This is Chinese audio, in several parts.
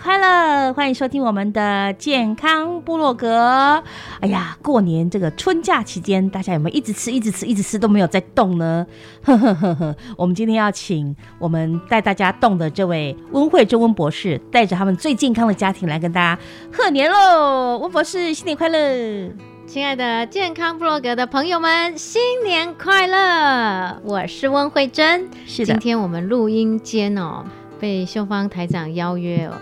快乐！欢迎收听我们的健康部落格。哎呀，过年这个春假期间，大家有没有一直吃、一直吃、一直吃都没有在动呢？呵 呵呵呵。我们今天要请我们带大家动的这位温慧珍温博士，带着他们最健康的家庭来跟大家贺年喽！温博士，新年快乐！亲爱的健康部落格的朋友们，新年快乐！我是温慧珍。是的，今天我们录音间哦。被秀芳台长邀约哦，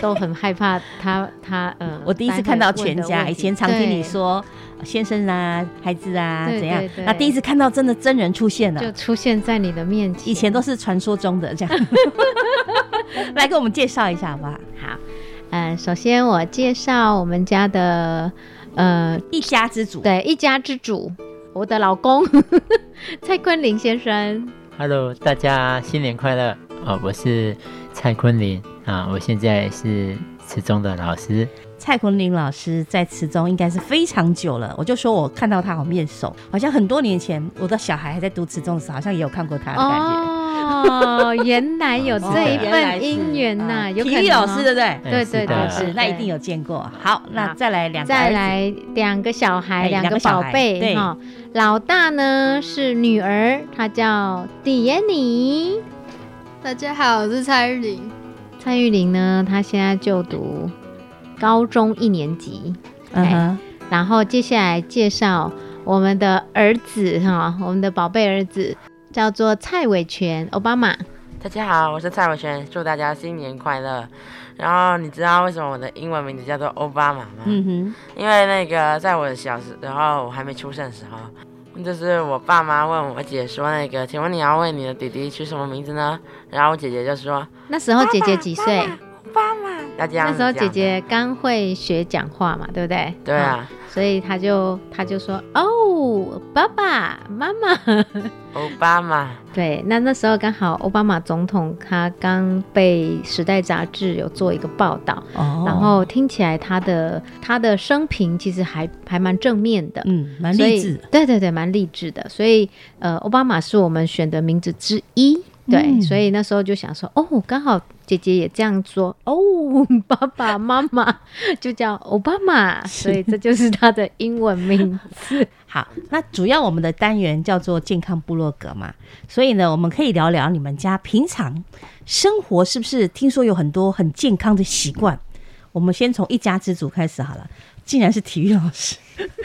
都都很害怕他 他呃，我第一次看到全家，以前常听你说先生啊、孩子啊怎样，那第一次看到真的真人出现了，就出现在你的面前。以前都是传说中的这样，来给我们介绍一下好不好？好，嗯，首先我介绍我们家的呃一家之主，对，一家之主，我的老公 蔡坤林先生。Hello，大家新年快乐！哦，我是蔡坤林啊，我现在是词中的老师。蔡坤林老师在词中应该是非常久了，我就说我看到他好面熟，好像很多年前我的小孩还在读词中的时候，好像也有看过他的感觉。哦，原来有这一份姻缘呐！有体育老师对不对？对对对，是那一定有见过。好，那再来两再来两个小孩，两个宝贝。对哈，老大呢是女儿，她叫迪耶妮。大家好，我是蔡玉玲。蔡玉玲呢，她现在就读高中一年级。嗯哼。然后接下来介绍我们的儿子哈，我们的宝贝儿子。叫做蔡伟全，奥巴马。大家好，我是蔡伟全，祝大家新年快乐。然后你知道为什么我的英文名字叫做奥巴马吗？嗯哼，因为那个在我小时，然后我还没出生的时候，就是我爸妈问我姐说，那个，请问你要为你的弟弟取什么名字呢？然后我姐姐就说，那时候姐姐几岁？奥巴马。要这样。那时候姐姐刚会学讲话嘛，对不对？对啊。所以她就她就说哦，爸爸妈妈，奥巴马。对，那那时候刚好奥巴马总统他刚被《时代》杂志有做一个报道，然后听起来他的他的生平其实还还蛮正面的，嗯，蛮励志。对对对，蛮励志的。所以呃，奥巴马是我们选的名字之一。对，所以那时候就想说，哦，刚好姐姐也这样说，哦，爸爸妈妈就叫奥巴马，所以这就是他的英文名字。好，那主要我们的单元叫做健康部落格嘛，所以呢，我们可以聊聊你们家平常生活是不是？听说有很多很健康的习惯。我们先从一家之主开始好了，竟然是体育老师。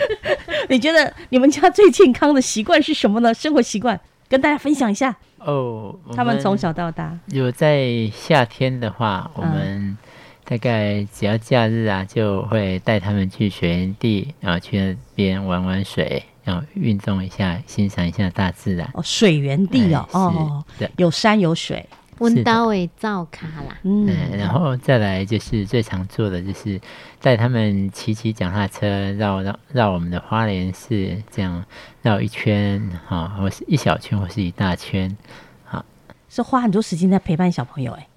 你觉得你们家最健康的习惯是什么呢？生活习惯跟大家分享一下。哦，他们从小到大有在夏天的话，我们大概只要假日啊，就会带他们去水源地，然后去那边玩玩水，然后运动一下，欣赏一下大自然。哦，水源地哦，哦，对，有山有水。温刀诶造卡啦。嗯，然后再来就是最常做的就是带他们骑骑脚踏车绕绕绕我们的花莲市，这样绕一圈哈，或是一小圈或是一大圈，好，是花很多时间在陪伴小朋友哎。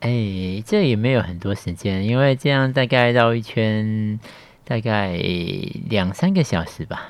哎，这也没有很多时间，因为这样大概绕一圈，大概两三个小时吧。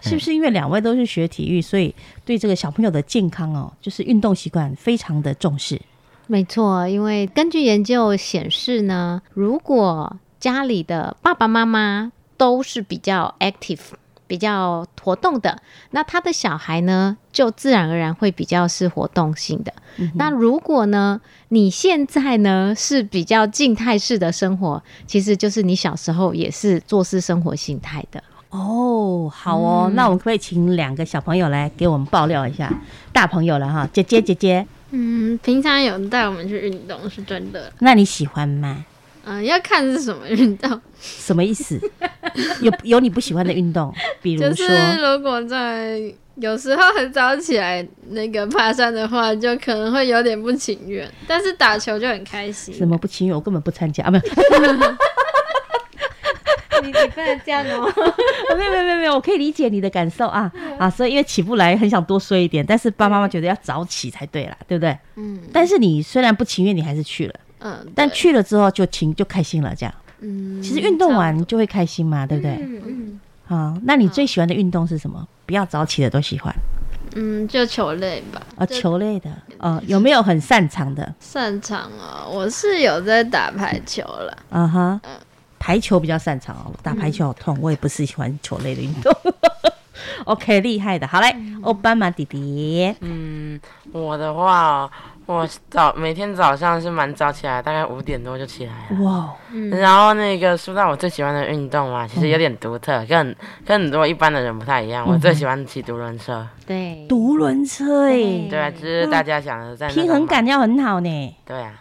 是不是因为两位都是学体育，所以对这个小朋友的健康哦，就是运动习惯非常的重视？没错，因为根据研究显示呢，如果家里的爸爸妈妈都是比较 active。比较活动的，那他的小孩呢，就自然而然会比较是活动性的。那如果呢，你现在呢是比较静态式的生活，其实就是你小时候也是做事生活形态的。哦，好哦，那我们可以请两个小朋友来给我们爆料一下，大朋友了哈，姐姐姐姐。嗯，平常有带我们去运动是真的。那你喜欢吗？嗯，要看是什么运动，什么意思？有有你不喜欢的运动，比如说，如果在有时候很早起来那个爬山的话，就可能会有点不情愿。但是打球就很开心。什么不情愿？我根本不参加啊！没有，你你不能这样哦。没有没有没有没有，我可以理解你的感受啊啊！所以因为起不来，很想多睡一点，但是爸爸妈妈觉得要早起才对啦，对不对？嗯。但是你虽然不情愿，你还是去了。嗯，但去了之后就情就开心了，这样。嗯，其实运动完就会开心嘛，对不对？嗯嗯。好，那你最喜欢的运动是什么？不要早起的都喜欢。嗯，就球类吧。啊，球类的。哦，有没有很擅长的？擅长啊，我是有在打排球了。啊哈。嗯，排球比较擅长哦，打排球好痛，我也不是喜欢球类的运动。OK，厉害的。好嘞，奥巴马弟弟。嗯，我的话。我早每天早上是蛮早起来，大概五点多就起来了。哇，然后那个说到我最喜欢的运动嘛，其实有点独特，跟跟很多一般的人不太一样。我最喜欢骑独轮车。对，独轮车哎。对啊，就是大家想的在平衡感要很好呢。对啊，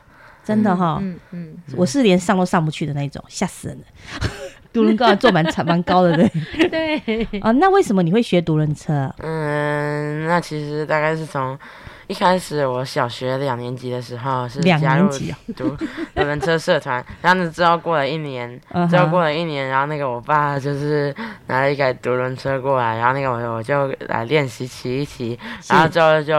真的哈。嗯嗯，我是连上都上不去的那种，吓死人了。独轮高坐蛮蛮高的对。对。啊，那为什么你会学独轮车？嗯，那其实大概是从。一开始我小学两年级的时候是加入读独轮车社团，然后之后过了一年，之后过了一年，然后那个我爸就是拿了一台独轮车过来，然后那个我我就来练习骑一骑，然后之后就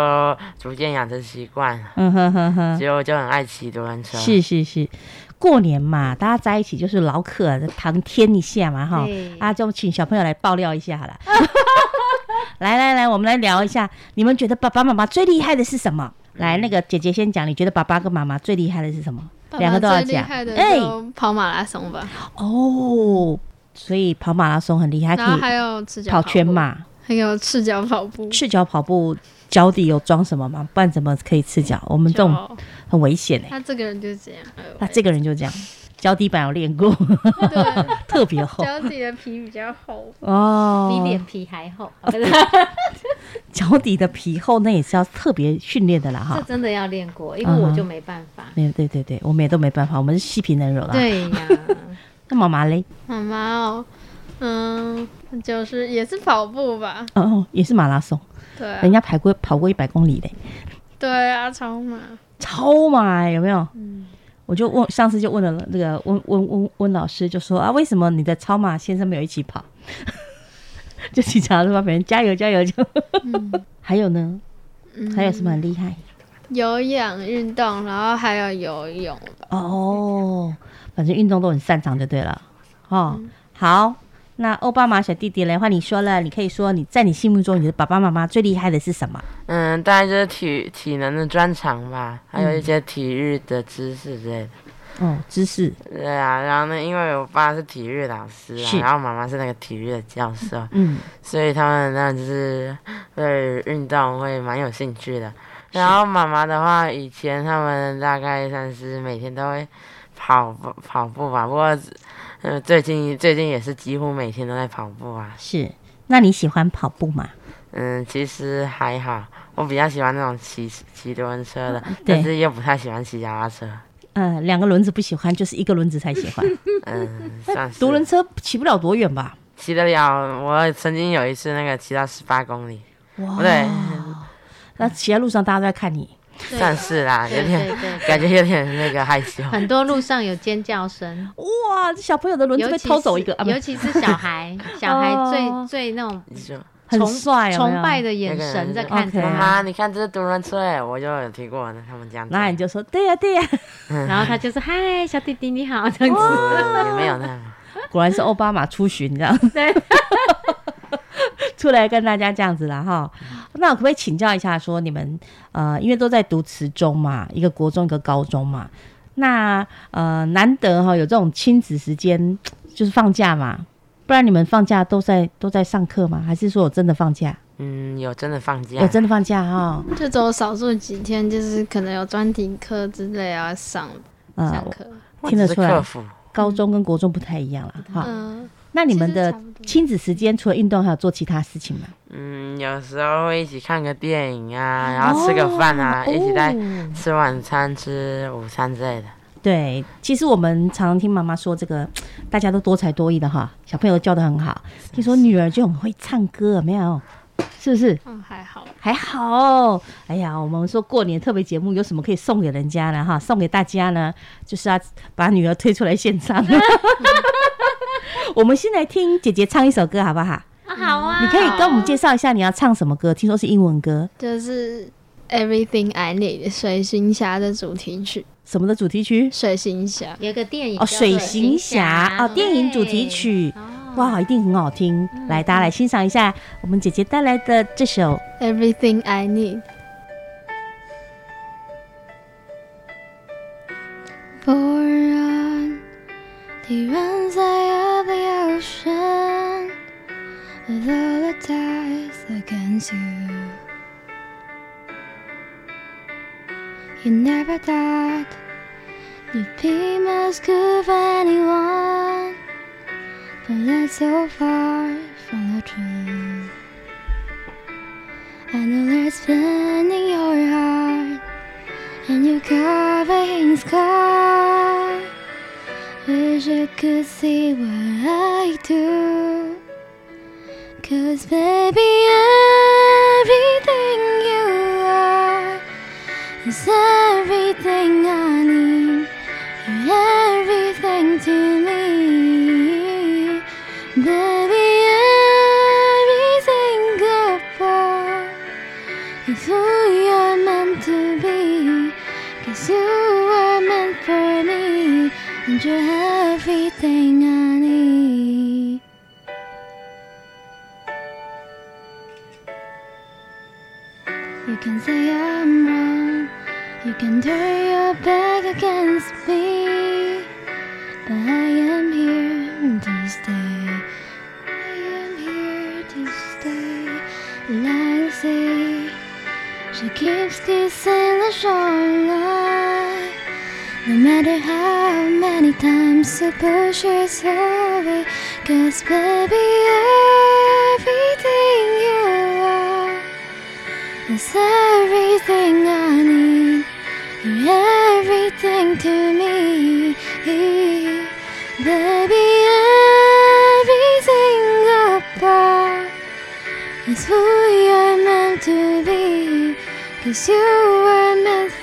逐渐养成习惯，嗯哼哼哼，结果就很爱骑独轮车。是是是，过年嘛，大家在一起就是老可，谈天一下嘛哈，啊，就请小朋友来爆料一下好了。来来来，我们来聊一下，你们觉得爸爸妈妈最厉害的是什么？来，那个姐姐先讲，你觉得爸爸跟妈妈最厉害的是什么？两个都要讲。哎，跑马拉松吧。哦，所以跑马拉松很厉害，可以还有跑全马，还有赤脚跑步。赤脚跑步脚底有装什么吗？不然怎么可以赤脚？我们这种很危险哎。他这个人就是这样。他这个人就这样。脚底板有练过，对，特别厚。脚底的皮比较厚哦，比脸皮还厚。脚底的皮厚，那也是要特别训练的啦，哈。这真的要练过，因为我就没办法。对对对对，我们也都没办法，我们是细皮嫩肉啦。对呀，那妈妈嘞？妈妈哦，嗯，就是也是跑步吧。哦，也是马拉松。对，人家跑过跑过一百公里嘞。对啊，超马。超马有没有？嗯。我就问上次就问了那个温温温温老师，就说啊，为什么你的超马先生没有一起跑？就警察说别人加油加油就。还有呢？还有什么很厉害？有氧运动，然后还有游泳。哦，反正运动都很擅长就对了。哦，好。那奥巴马小弟弟嘞，换你说了，你可以说你在你心目中，你的爸爸妈妈最厉害的是什么？嗯，大概就是体体能的专长吧，还有一些体育的知识之类的。哦，知识。对啊，然后呢，因为我爸是体育老师啊，然后妈妈是那个体育的教授，嗯，所以他们那就是对运动会蛮有兴趣的。然后妈妈的话，以前他们大概算是每天都会跑步跑步吧，不过。嗯，最近最近也是几乎每天都在跑步啊。是，那你喜欢跑步吗？嗯，其实还好，我比较喜欢那种骑骑独轮车的，但是又不太喜欢骑脚踏车。嗯，两个轮子不喜欢，就是一个轮子才喜欢。嗯，算是。独轮车骑不了多远吧？骑得了，我曾经有一次那个骑到十八公里。哇！对，那骑在路上大家都在看你。算是啦，有点感觉有点那个害羞。很多路上有尖叫声，哇！小朋友的轮子被偷走一个，尤其是小孩，小孩最最那种很帅、崇拜的眼神在看他。妈，你看这是独轮车，我就有听过他们这样。那你就说对呀对呀，然后他就是嗨，小弟弟你好这样子，也没有那。果然是奥巴马出巡这样，对，出来跟大家这样子了哈。那我可不可以请教一下，说你们呃，因为都在读词中嘛，一个国中一个高中嘛，那呃难得哈有这种亲子时间，就是放假嘛，不然你们放假都在都在上课吗？还是说我真的放假？嗯，有真的放假，有真的放假哈，就只有少数几天，就是可能有专题课之类啊上上课，听得出来。高中跟国中不太一样了，哈。那你们的亲子时间除了运动，还有做其他事情吗？嗯，有时候会一起看个电影啊，然后吃个饭啊，一起在吃晚餐、吃午餐之类的。对，其实我们常常听妈妈说，这个大家都多才多艺的哈，小朋友教的很好。听说女儿就很会唱歌，没有？是不是？嗯，还好，还好。哎呀，我们说过年特别节目有什么可以送给人家呢？哈，送给大家呢，就是要把女儿推出来献唱。我们先来听姐姐唱一首歌，好不好？好啊。你可以跟我们介绍一下你要唱什么歌？听说是英文歌，就是《Everything I Need》水行侠的主题曲。什么的主题曲？水行侠有个电影哦，水行侠哦，电影主题曲。哇，一定很好听！来，大家来欣赏一下我们姐姐带来的这首《Everything I Need》。The one side of the ocean, with all the tides against you. You never thought you'd be much good for anyone. But that's so far from the truth. I know there's pain in your heart, and you're covering scar. Wish you could see what I do. Cause baby, everything you are is everything I need. You're everything to me. Say I'm wrong, you can turn your back against me, but I am here to stay. I am here to stay. Like sea, she keeps kissing the shoreline. No matter how many times you push yourself away, cause baby, everything is everything I need. You're everything to me, baby. Everything apart is who you're meant to be. Cause you were meant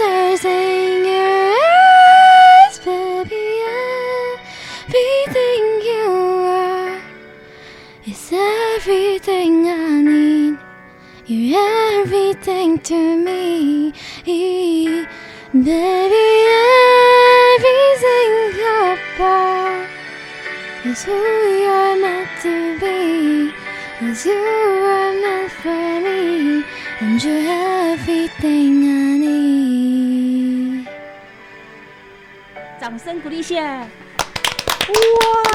your eyes, baby. Everything you are is everything I need. You're everything to me, baby. Everything apart is who you're meant to be. Cause you were meant for me, and you're everything 声鼓励一下！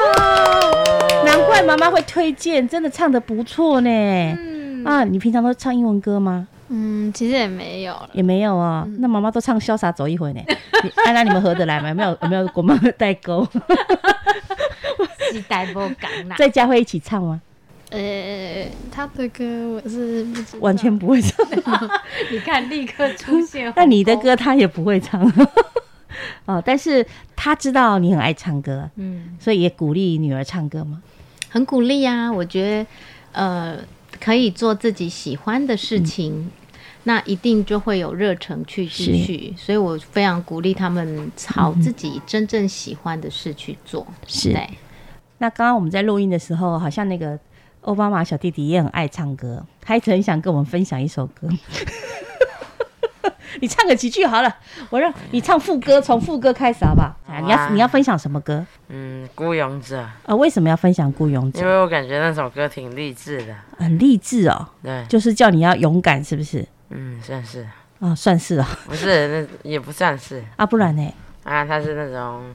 哇，难怪妈妈会推荐，真的唱的不错呢。嗯啊，你平常都唱英文歌吗？嗯，其实也没有，也没有啊。那妈妈都唱《潇洒走一回》呢，安娜你们合得来吗？有没有有没有我们代沟？是代沟港啦，在家会一起唱吗？呃，他的歌我是不知完全不会唱。你看，立刻出现。那你的歌他也不会唱哦，但是他知道你很爱唱歌，嗯，所以也鼓励女儿唱歌吗？很鼓励啊，我觉得呃，可以做自己喜欢的事情。那一定就会有热忱去继续，所以我非常鼓励他们朝自己真正喜欢的事去做。是，那刚刚我们在录音的时候，好像那个奥巴马小弟弟也很爱唱歌，他一直很想跟我们分享一首歌。你唱个几句好了，我让你唱副歌，从副歌开始好不好？你要你要分享什么歌？嗯，孤勇者。呃，为什么要分享孤勇者？因为我感觉那首歌挺励志的，很励志哦。对，就是叫你要勇敢，是不是？嗯，算是啊，算是啊，不是那也不算是啊，不然呢？啊，他是那种，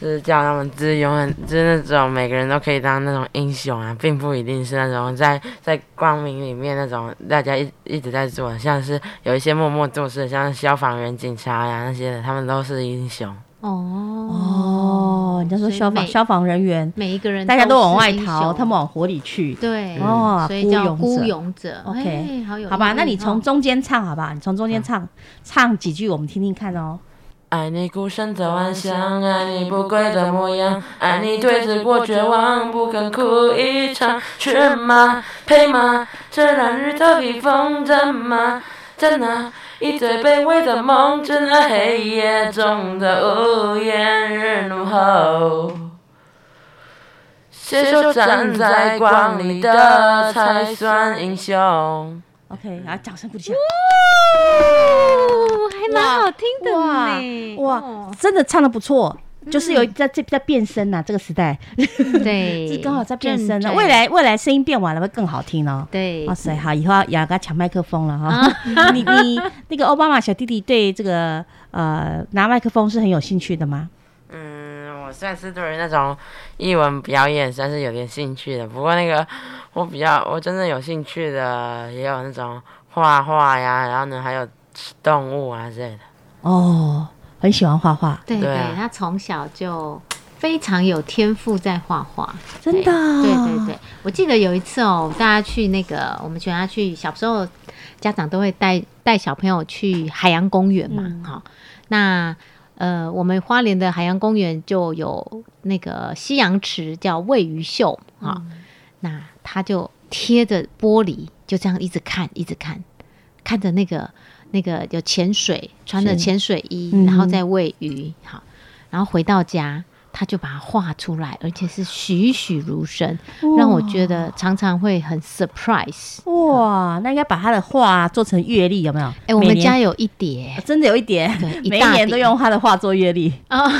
就是叫他们就是永远就是那种每个人都可以当那种英雄啊，并不一定是那种在在光明里面那种大家一一直在做，像是有一些默默做事，像消防员、警察呀那些的，他们都是英雄。哦哦，你就说消防消防人员，每一个人大家都往外逃，他们往火里去。对，哦，所以叫孤勇者。OK，好吧，那你从中间唱，好吧，你从中间唱唱几句，我们听听看哦。爱你孤身走暗巷，爱你不跪的模样，爱你对峙过绝望，不肯哭一场，去吗？配吗？这让日头披风筝吗？在哪？一最卑微的梦，在那黑夜中的屋檐日怒吼，携手站在光里的才算英雄。OK，然后掌声鼓励下。哇，还蛮好听的呢。哇，真的唱的不错。就是有在这在变声呐，这个时代，对，是刚好在变声呢。未来未来声音变完了会更好听哦。对，哇塞，好，以后要跟他抢麦克风了哈。你你那个奥巴马小弟弟对这个呃拿麦克风是很有兴趣的吗？嗯，我算是对于那种译文表演算是有点兴趣的。不过那个我比较我真正有兴趣的也有那种画画呀，然后呢还有动物啊之类的。哦。很喜欢画画，对对，他从小就非常有天赋在画画，真的。对对对，我记得有一次哦，大家去那个，我们全家去，小时候家长都会带带小朋友去海洋公园嘛，哈，那呃，我们花莲的海洋公园就有那个西洋池叫喂鱼秀啊，那他就贴着玻璃，就这样一直看，一直看，看着那个。那个有潜水，穿着潜水衣，然后再喂鱼，好，然后回到家，他就把它画出来，而且是栩栩如生，让我觉得常常会很 surprise。哇，那应该把他的画做成月历，有没有？哎，我们家有一叠，真的有一叠，每一年都用他的画做月历啊。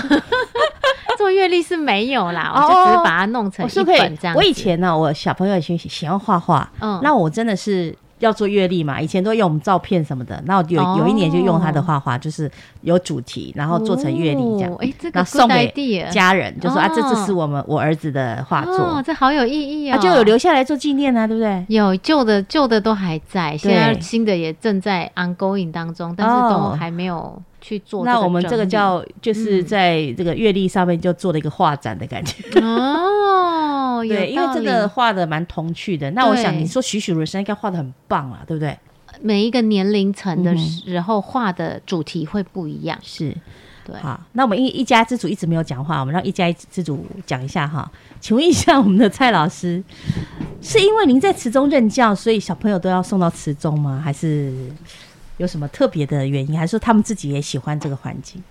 做月 历是没有啦，我就只是把它弄成一本这样。我以前呢，我小朋友喜喜欢画画，嗯，那我真的是。要做阅历嘛？以前都用我们照片什么的，那有有一年就用他的画画，就是有主题，然后做成阅历这样，哎，这个送给家人，就说啊，这这是我们我儿子的画作，这好有意义啊，就有留下来做纪念啊，对不对？有旧的旧的都还在，现在新的也正在 ongoing 当中，但是都还没有去做。那我们这个叫就是在这个阅历上面就做了一个画展的感觉 哦。对，因为这个画的蛮童趣的。那我想你说栩栩如生，应该画的很棒啊，对不对？每一个年龄层的时候画的主题会不一样。是，对。好，那我们一一家之主一直没有讲话，我们让一家之主讲一下哈。请问一下，我们的蔡老师，是因为您在池中任教，所以小朋友都要送到池中吗？还是有什么特别的原因？还是说他们自己也喜欢这个环境？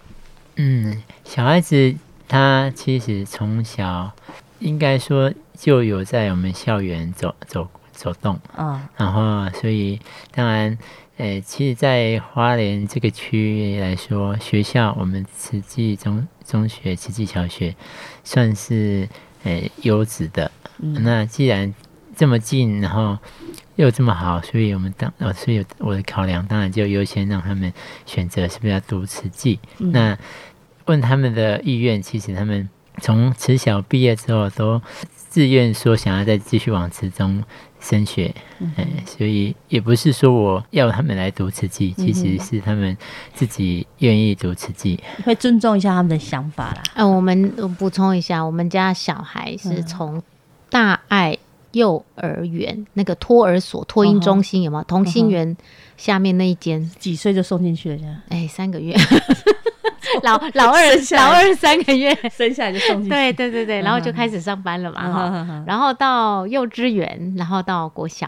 嗯，小孩子他其实从小。应该说就有在我们校园走走走动啊，然后所以当然，诶，其实，在花莲这个区域来说，学校我们慈济中中学、慈济小学算是诶优质的。那既然这么近，然后又这么好，所以我们当呃，所以我的考量当然就优先让他们选择是不是要读慈济。那问他们的意愿，其实他们。从慈小毕业之后，都自愿说想要再继续往慈中升学，哎，所以也不是说我要他们来读慈济，其实是他们自己愿意读慈济，会尊重一下他们的想法啦。呃，我们补充一下，我们家小孩是从大爱幼儿园那个托儿所、托婴中心有没有？同心园下面那一间，几岁就送进去了？这样？哎，三个月。老老二老二三个月。生下来就送进去，对对对对，然后就开始上班了嘛哈，然后到幼稚园，然后到国小，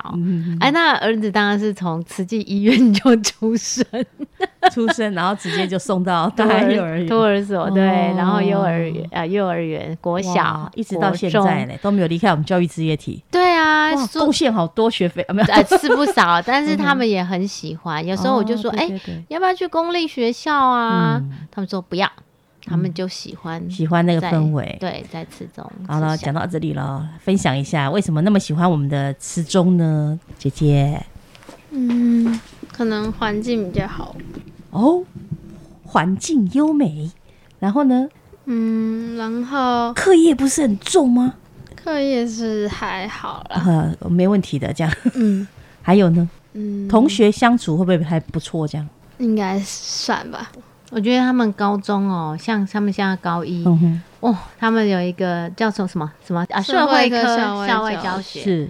哎，那儿子当然是从慈济医院就出生，出生然后直接就送到 托儿园。托儿所，对，然后幼儿园啊幼儿园国小一直到现在呢都没有离开我们教育事业体，对啊，贡献好多学费啊，没有。是不少，但是他们也很喜欢，有时候我就说，哎，要不要去公立学校啊？他们说。不要，他们就喜欢喜欢那个氛围。对，在词中。好了，讲到这里了，分享一下为什么那么喜欢我们的词中呢？姐姐，嗯，可能环境比较好哦，环境优美。然后呢？嗯，然后课业不是很重吗？课业是还好啦，呃，没问题的。这样，嗯，还有呢？嗯，同学相处会不会还不错？这样应该算吧。我觉得他们高中哦，像他们现在高一，哦，他们有一个叫做什么什么啊，社会科校外教学，是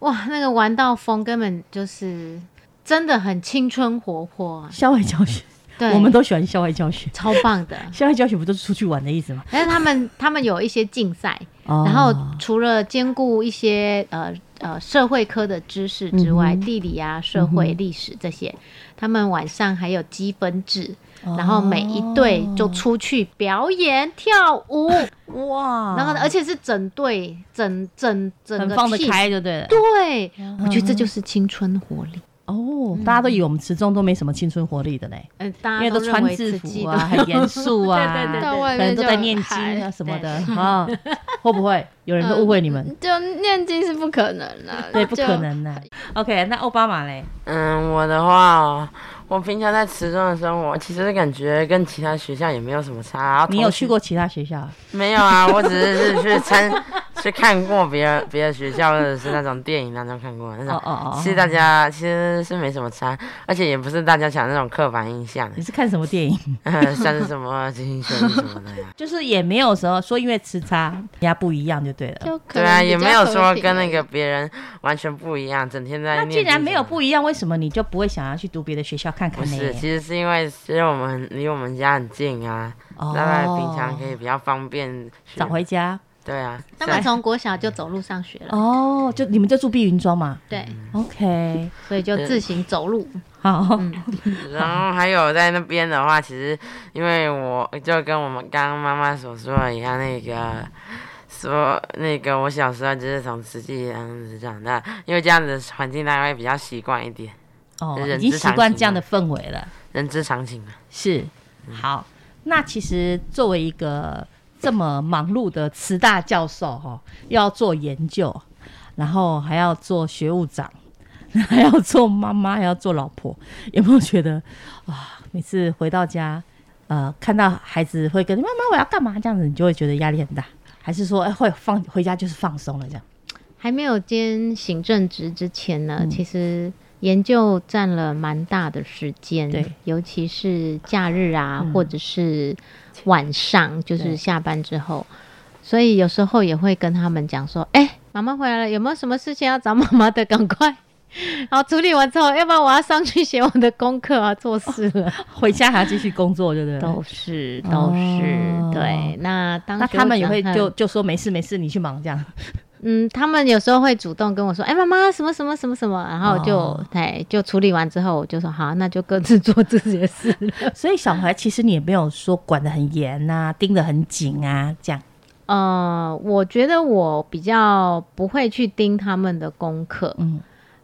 哇，那个玩到疯，根本就是真的很青春活泼。校外教学，对，我们都喜欢校外教学，超棒的。校外教学不都是出去玩的意思吗？但是他们他们有一些竞赛，然后除了兼顾一些呃呃社会科的知识之外，地理啊、社会、历史这些，他们晚上还有积分制。然后每一队就出去表演跳舞，哇！然后而且是整队整整整个放得开，就对了。对，我觉得这就是青春活力哦。大家都以为我们池中都没什么青春活力的嘞，嗯，因为都穿制服啊，很严肃啊，对对 对，可能都在念经啊什么的啊。会不会有人都误会你们？就念经是不可能的，对，不可能的。OK，那奥巴马嘞？嗯，我的话。我平常在池中的生活，其实感觉跟其他学校也没有什么差。你有去过其他学校？没有啊，我只是去参 去看过别人别的学校，或者是那种电影当中看过那种。哦哦哦。其实大家其实是没什么差，而且也不是大家想那种刻板印象。你是看什么电影？像是什么金星什么的呀？就是也没有说说因为吃差，人家不一样就对了。对啊，也没有说跟那个别人完全不一样，整天在。那既然没有不一样，为什么你就不会想要去读别的学校？看看不是，其实是因为其实我们离我们家很近啊，大概平常可以比较方便早回家。对啊，他们从国小就走路上学了。哦，就你们就住碧云庄嘛？对，OK，所以就自行走路。好，然后还有在那边的话，其实因为我就跟我们刚刚妈妈所说的一样，那个说那个我小时候就是从慈济这样子长大，因为这样子环境大概会比较习惯一点。哦，已经习惯这样的氛围了，人之常情啊是，好，那其实作为一个这么忙碌的慈大教授哈，又要做研究，然后还要做学务长，还要做妈妈，还要做老婆，有没有觉得啊？每次回到家，呃，看到孩子会跟妈妈我要干嘛这样子，你就会觉得压力很大，还是说哎会放回家就是放松了这样？还没有兼行政职之前呢，其实。研究占了蛮大的时间，对，尤其是假日啊，或者是晚上，就是下班之后，所以有时候也会跟他们讲说：“哎，妈妈回来了，有没有什么事情要找妈妈的？赶快！” 然后处理完之后，要不然我要上去写我的功课啊，做事了，回家还要继续工作，对不对？都是都是对。那当那他们也会就就说没事没事，你去忙这样。嗯，他们有时候会主动跟我说：“哎，妈妈，什么什么什么什么。”然后就哎，就处理完之后，我就说：“好，那就各自做自己的事。”所以小孩其实你也没有说管得很严啊，盯得很紧啊，这样。呃，我觉得我比较不会去盯他们的功课，嗯，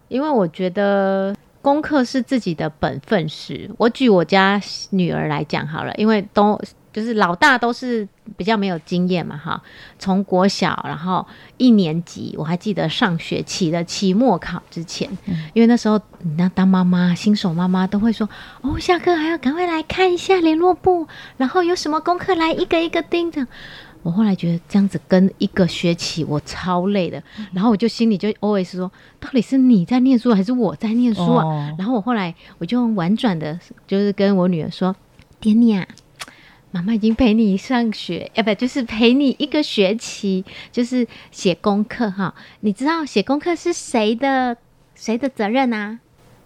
因为我觉得功课是自己的本分事。我举我家女儿来讲好了，因为都。就是老大都是比较没有经验嘛，哈，从国小然后一年级，我还记得上学期的期末考之前，因为那时候你那当妈妈新手妈妈都会说，哦，下课还要赶快来看一下联络簿，然后有什么功课来一个一个盯着。我后来觉得这样子跟一个学期我超累的，然后我就心里就 always 说，到底是你在念书还是我在念书啊？哦然后我后来我就婉转的，就是跟我女儿说，点你啊。妈妈已经陪你上学，要不就是陪你一个学期，就是写功课哈。你知道写功课是谁的谁的责任啊？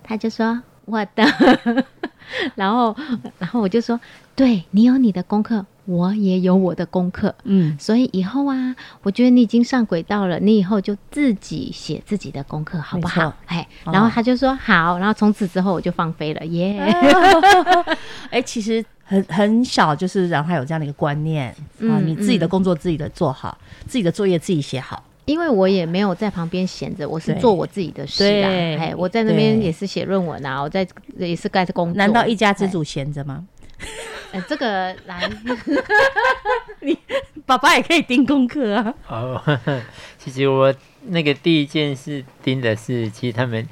他就说我的，然后然后我就说，对你有你的功课，我也有我的功课，嗯，所以以后啊，我觉得你已经上轨道了，你以后就自己写自己的功课，好不好？哎，哦。然后他就说好，然后从此之后我就放飞了，耶、哎、其实很很小，就是让他有这样的一个观念啊，嗯你自己的嗯工作自己的做好，自己的作业自己写好。因为我也没有在旁边闲着，我是做我自己的事啊。哎，我在那边也是写论文啊，我在也是盖着工作。难道一家之主闲着吗？哎？这个来，爸爸也可以盯功课啊。哦，其实我那个第一件事盯的是，其实他们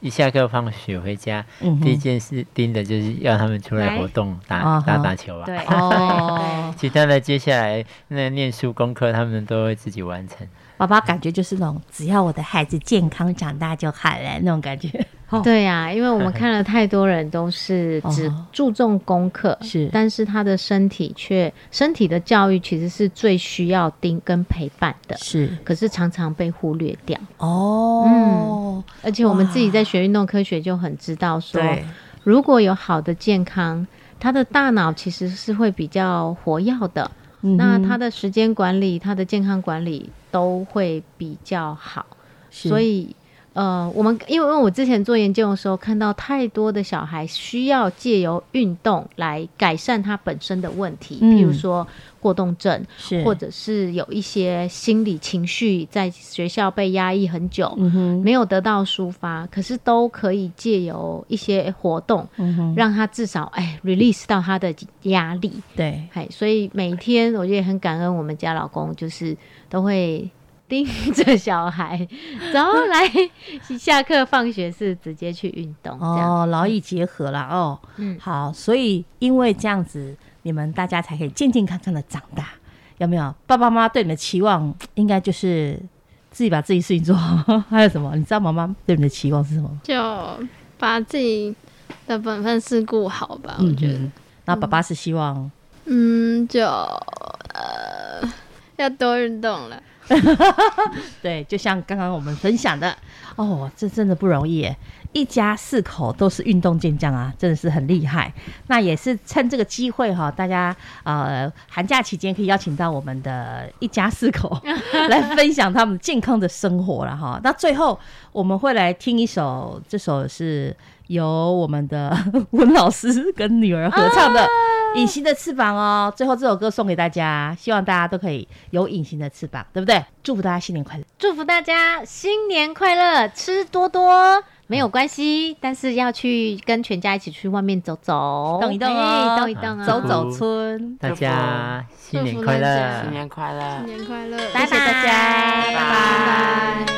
一下课放学回家，嗯第一件事盯的就是要他们出来来活动，打打打球啊。对 哦，其他的接下来那念书功课，他们都会自己完成。爸爸感觉就是那种只要我的孩子健康长大就好了那种感觉。哦。对呀、因为我们看了太多人都是 只哦注重功课，是。但是他的身体却身体的教育其实是最需要盯跟陪伴的，是。可是常常被忽略掉。哦，嗯而且我们自己在学运动科学就很知道说，如果有好的健康，他的大脑其实是会比较活跃的，那他的时间管理、他的健康管理都会比较好。所以，呃，我们因为因为我之前做研究的时候，看到太多的小孩需要借由运动来改善他本身的问题，嗯。譬如说过动症，或者是有一些心理情绪在学校被压抑很久，嗯，没有得到抒发，可是都可以借由一些活动，嗯，让他至少哎 release 到他的压力。对，哎，所以每一天我觉得很感恩我们家老公，就是都会盯着小孩，然后来下课放学是直接去运动。哦，劳逸结合啦，哦，嗯好，所以因为这样子，你们大家才可以健健康康的长大，有没有？爸爸妈妈对你的期望，应该就是自己把自己事情做好。还有什么？你知道妈妈对你的期望是什么？就把自己的本分事顾好吧。我觉得，嗯，那爸爸是希望，嗯，就呃要多运动了。对，就像刚刚我们分享的，哦，这真的不容易耶。一家四口都是运动健将啊，真的是很厉害。那也是趁这个机会哈，大家呃寒假期间可以邀请到我们的一家四口 来分享他们健康的生活了哈。那最后我们会来听一首，这首是由我们的 温老师跟女儿合唱的《隐形的翅膀》哦。最后这首歌送给大家，希望大家都可以有隐形的翅膀，对不对？祝福大家新年快乐！祝福大家新年快乐，吃多多。没有关系，但是要去跟全家一起去外面走走，动一动动一动啊，走走村，大家新年快乐！新年快乐！新年快乐！拜拜谢谢大家拜拜拜。拜。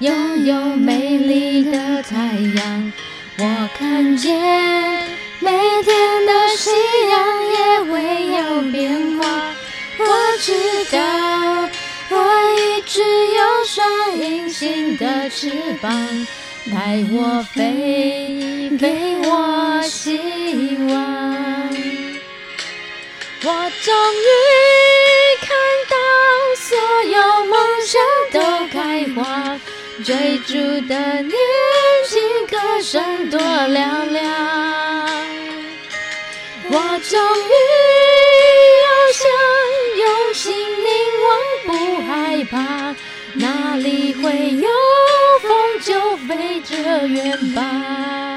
拥有美丽的太阳，我看见每天的夕阳也会有变化。我知道，我一直有双隐形的翅膀，带我飞，给我希望。我终于看到所有梦想，追逐的年轻歌声多嘹亮。我终于翱翔，用心凝望，不害怕，哪里会有风就飞着远吧。